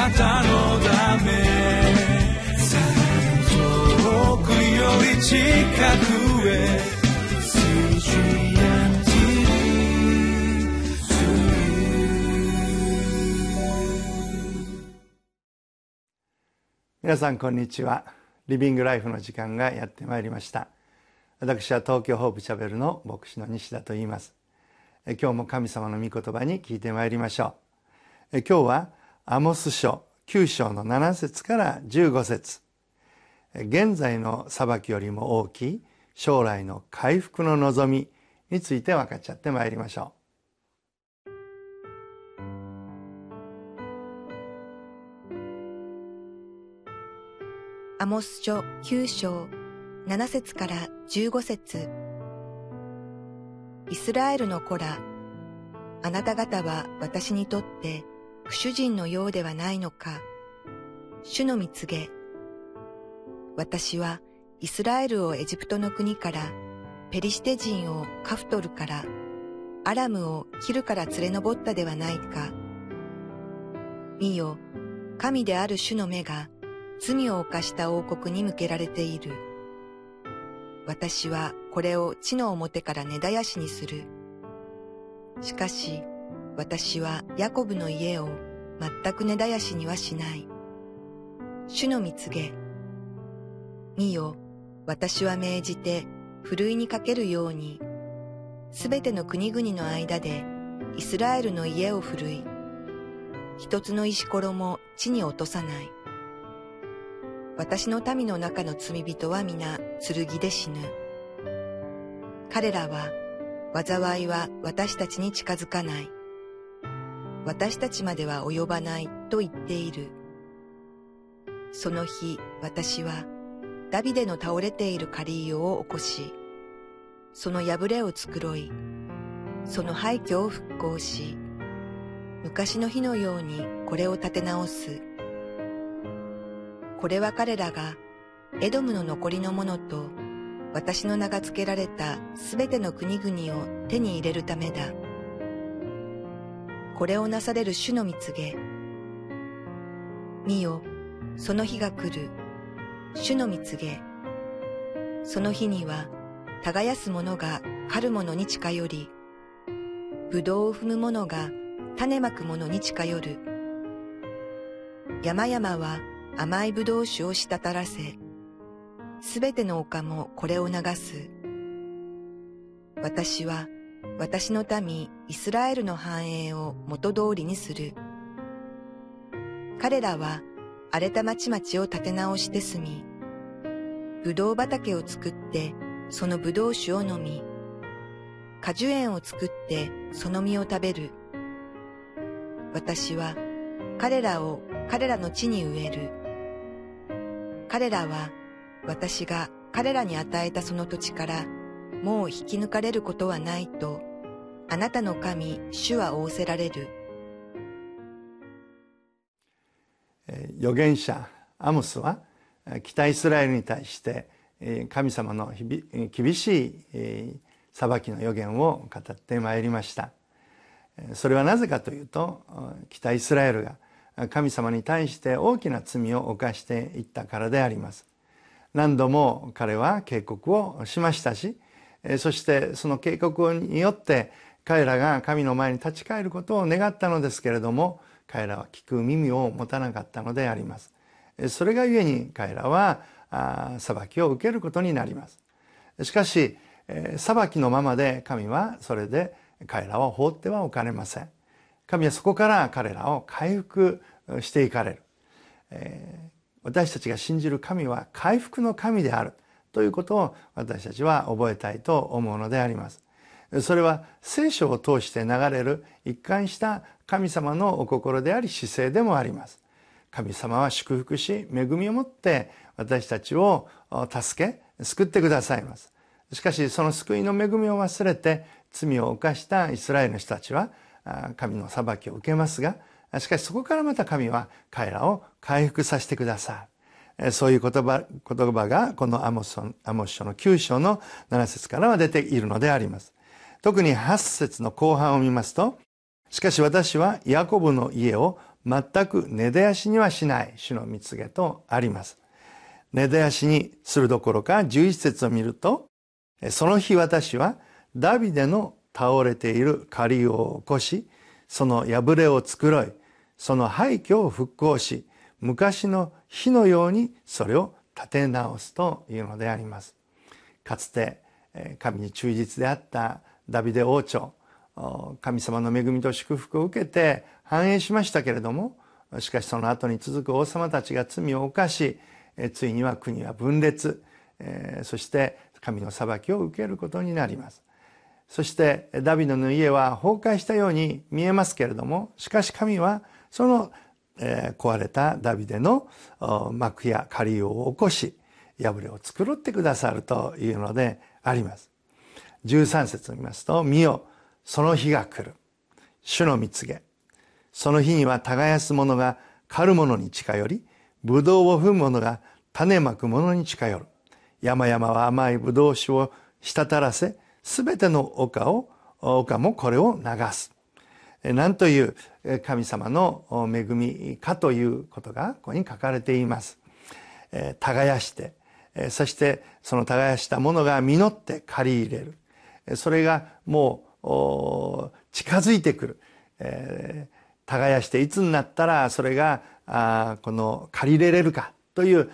なたのため遠くより近くへ皆さんこんにちは。リビングライフの時間がやってまいりました。私は東京ホープチャペルの牧師の西田と言います。今日も神様の御言葉に聞いてまいりましょう。今日はアモス書9章の7節から15節。現在の裁きよりも大きい将来の回復の望みについて分かっちゃってまいりましょう。アモス書9章7節から15節。イスラエルの子ら、あなた方は私にとって不主人のようではないのか。主の蜜げ。私はイスラエルをエジプトの国から、ペリシテ人をカフトルから、アラムをキルから連れ上ったではないか。見よ、神である主の目が、罪を犯した王国に向けられている。私はこれを地の表から根絶やしにする。しかし、私はヤコブの家を全く根絶やしにはしない。主の蜜げ。見よ、私は命じて、ふるいにかけるように、すべての国々の間で、イスラエルの家をふるい、一つの石ころも地に落とさない。私の民の中の罪人は皆剣で死ぬ。彼らは、災いは私たちに近づかない。私たちまでは及ばないと言っている。その日、私は、ダビデの倒れているカリーヨを起こし、その破れを繕い、その廃墟を復興し、昔の日のようにこれを立て直す。これは彼らがエドムの残りのものと私の名が付けられたすべての国々を手に入れるためだ。これをなされる主の蜜げ。見よ、その日が来る。主の蜜げ。その日には、耕す者が狩る者に近寄り、ぶどうを踏む者が種まく者に近寄る。山々は甘いぶどう酒を滴らせ、すべての丘もこれを流す。私は私の民イスラエルの繁栄を元通りにする。彼らは荒れた町々を立て直して住み、ぶどう畑を作ってそのぶどう酒を飲み、果樹園を作ってその実を食べる。私は彼らを彼らの地に植える。彼らは私が彼らに与えたその土地からもう引き抜かれることはないとあなたの神主は仰せられる。預言者アモスは北イスラエルに対して神様の厳しい裁きの予言を語ってまいりました。それはなぜかというと北イスラエルが神様に対して大きな罪を犯していったからであります。何度も彼は警告をしましたしそしてその警告によって彼らが神の前に立ち返ることを願ったのですけれども彼らは聞く耳を持たなかったのであります。それがゆえに彼らは裁きを受けることになります。しかし裁きのままで神はそれで彼らを放ってはおかれません。神はそこから彼らを回復していかれる、えー、私たちが信じる神は回復の神であるということを私たちは覚えたいと思うのであります。それは聖書を通して流れる一貫した神様のお心であり姿勢でもあります。神様は祝福し恵みを持って私たちを助け救ってくださいます。しかしその救いの恵みを忘れて罪を犯したイスラエルの人たちは神の裁きを受けますがしかしそこからまた神は彼らを回復させてください。そういう言葉言葉がこのアモス書の9章の7節からは出ているのであります。特に8節の後半を見ますとしかし私はヤコブの家を全く根絶やしにはしない主の蜜げとあります。根絶やしにするどころか11節を見ると、その日私はダビデの倒れている借りを起こし、その破れを繕い、その廃墟を復興し、昔の火のようにそれを立て直すというのであります。かつて神に忠実であったダビデ王朝、神様の恵みと祝福を受けて繁栄しましたけれども、しかしその後に続く王様たちが罪を犯し、ついには国は分裂、そして神の裁きを受けることになります。そしてダビデの家は崩壊したように見えますけれども、しかし神はその、壊れたダビデの幕や狩りを起こし、破れを作ってくださるというのであります。13節を見ますと、見よ、その日が来る。主の蜜げ。その日には耕す者が狩る者に近寄り、葡萄を踏む者が種まく者に近寄る。山々は甘い葡萄酒を滴らせ、すべての丘を、丘もこれを流す。何という神様の恵みかということがここに書かれています。耕して、そしてその耕したものが実って借り入れる。それがもう近づいてくる。耕していつになったらそれがこの借りれれるかという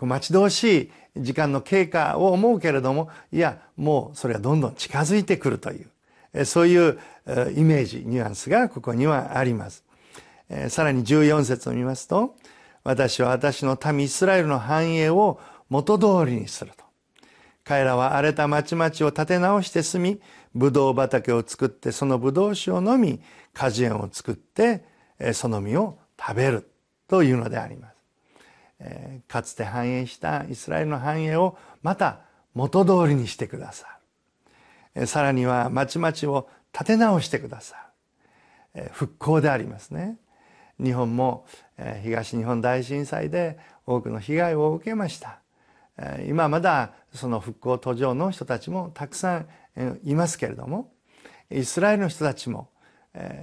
待ち遠しい時間の経過を思うけれどもいやもうそれはどんどん近づいてくるというそういうイメージニュアンスがここにはありますさらに14節を見ますと私は私の民イスラエルの繁栄を元通りにすると彼らは荒れた町々を建て直して住みブドウ畑を作ってそのブドウ酒を飲み果樹園を作ってその実を食べるというのであります。えかつて繁栄したイスラエルの繁栄をまた元通りにしてくださる、えさらには町々を立て直してくださる、え復興でありますね。日本も、え東日本大震災で多くの被害を受けました、今まだその復興途上の人たちもたくさんいますけれどもイスラエルの人たちも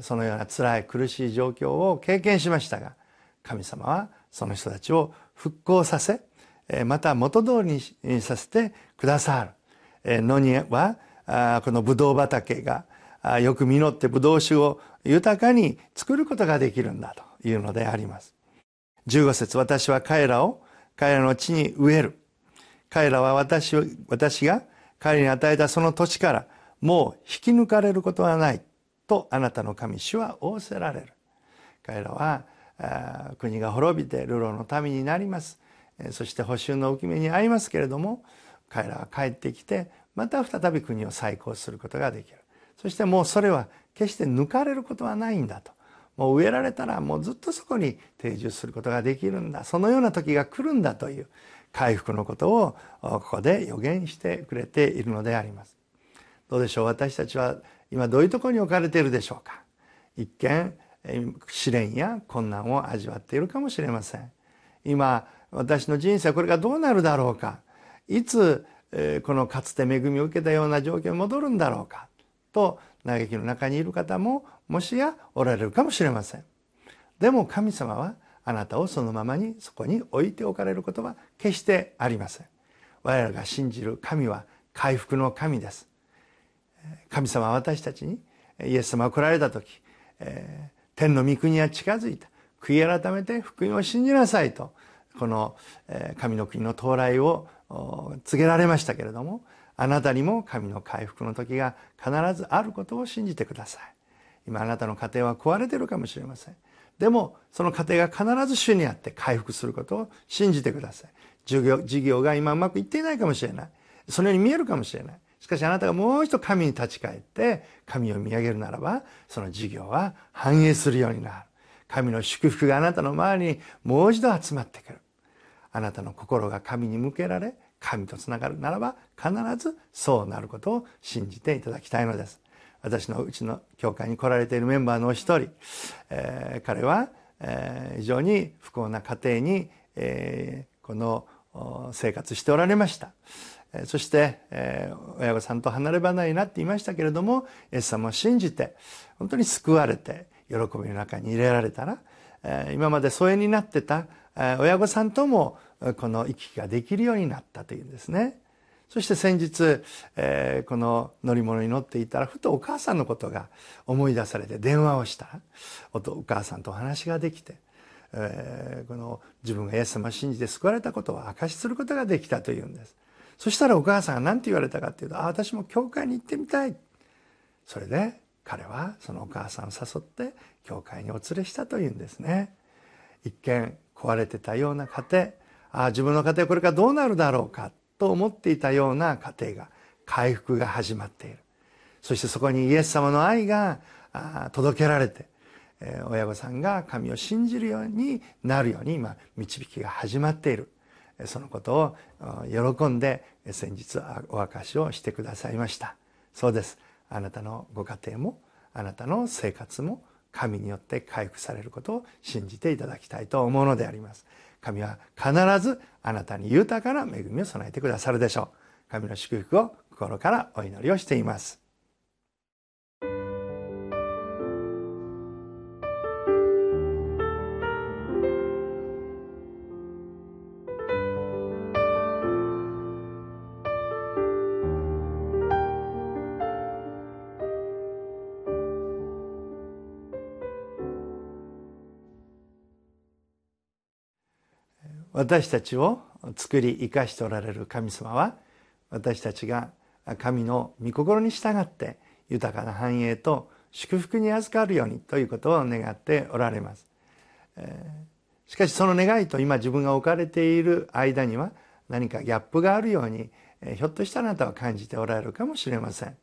そのような辛い苦しい状況を経験しましたが神様はその人たちを復興させまた元通りにさせてくださる。野にはこのブドウ畑がよく実ってブドウ酒を豊かに作ることができるんだというのであります。15節私は彼らを彼らの地に植える。彼らは私私が彼に与えたその土地からもう引き抜かれることはないとあなたの神主は仰せられる。彼らは国が滅びて流浪の民になります。そして補修の浮き目に遭いますけれども彼らは帰ってきてまた再び国を再興することができる。そしてもうそれは決して抜かれることはないんだと。もう植えられたらもうずっとそこに定住することができるんだ。そのような時が来るんだという。回復のことをここで予言してくれているのであります。どうでしょう？私たちは今どういうところに置かれているでしょうか？一見試練や困難を味わっているかもしれません。今私の人生はこれがどうなるだろうか？いつこのかつて恵みを受けたような状況に戻るんだろうか？と嘆きの中にいる方ももしやおられるかもしれません。でも神様はあなたをそのままにそこに置いておかれることは決してありません。我らが信じる神は回復の神です。神様は私たちにイエス様が来られた時、え天の御国は近づいた。悔い改めて福音を信じなさいとこの神の国の到来を告げられましたけれどもあなたにも神の回復の時が必ずあることを信じてください。今あなたの家庭は壊れてるかもしれません。でもその家庭が必ず主にあって回復することを信じてください。事業事業が今うまくいっていないかもしれない。そのように見えるかもしれない。しかしあなたがもう一度神に立ち返って神を見上げるならばその事業は繁栄するようになる。神の祝福があなたの周りにもう一度集まってくる。あなたの心が神に向けられ神とつながるならば必ずそうなることを信じていただきたいのです。私のうちの教会に来られているメンバーの一人、えー、彼は、えー、非常に不幸な家庭に、えー、この生活しておられましたそして、えー、親御さんと離れ離れになっていましたけれどもイエス様を信じて本当に救われて喜びの中に入れられたら今まで疎遠になってた親御さんともこの行き来ができるようになったというんですね。そして先日、えー、この乗り物に乗っていたらふとお母さんのことが思い出されて電話をしたらお母さんとお話ができて、えー、この自分がイエス様を信じて救われたことを証しすることができたというんです。そしたらお母さんが何て言われたかっていうと「あ私も教会に行ってみたい」それで彼はそのお母さんを誘って教会にお連れしたというんですね。一見壊れてたような家庭あ自分の家庭これからどうなるだろうかと思っていたような家庭が回復が始まっている。そしてそこにイエス様の愛が届けられて親御さんが神を信じるようになるように今導きが始まっている。そのことを喜んで先日お明かしをしてくださいました。そうです。あなたのご家庭もあなたの生活も神によって回復されることを信じていただきたいと思うのであります。神は必ずあなたに豊かな恵みを備えてくださるでしょう。神の祝福を心からお祈りをしています。私たちを作り生かしておられる神様は私たちが神の御心に従って豊かな繁栄と祝福に預かるようにということを願っておられます。しかしその願いと今自分が置かれている間には何かギャップがあるようにひょっとしたらあなたは感じておられるかもしれません。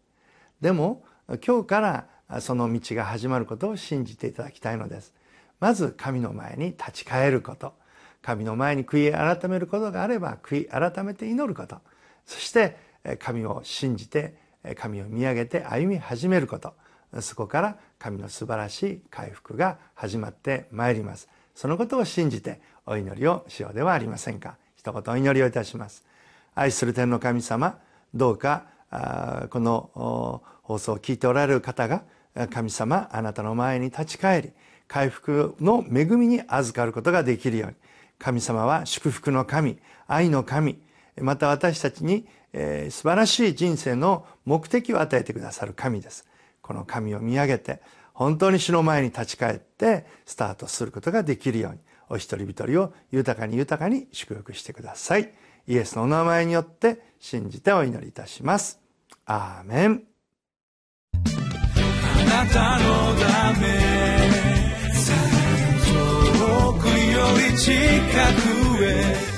でも今日からその道が始まることを信じていただきたいのです。まず神の前に立ち返ること。神の前に悔い改めることがあれば悔い改めて祈ること。そして神を信じて神を見上げて歩み始めること。そこから神の素晴らしい回復が始まってまいります。そのことを信じてお祈りをしようではありませんか。一言お祈りをいたします。愛する天の神様どうかこの放送を聞いておられる方が神様あなたの前に立ち返り回復の恵みに預かることができるように神様は祝福の神、愛の神、また私たちに、えー、素晴らしい人生の目的を与えてくださる神です。この神を見上げて、本当に主の前に立ち返ってスタートすることができるように、お一人一人を豊かに豊かに祝福してください。イエスのお名前によって信じてお祈りいたします。アーメン。あなたのためより近くへ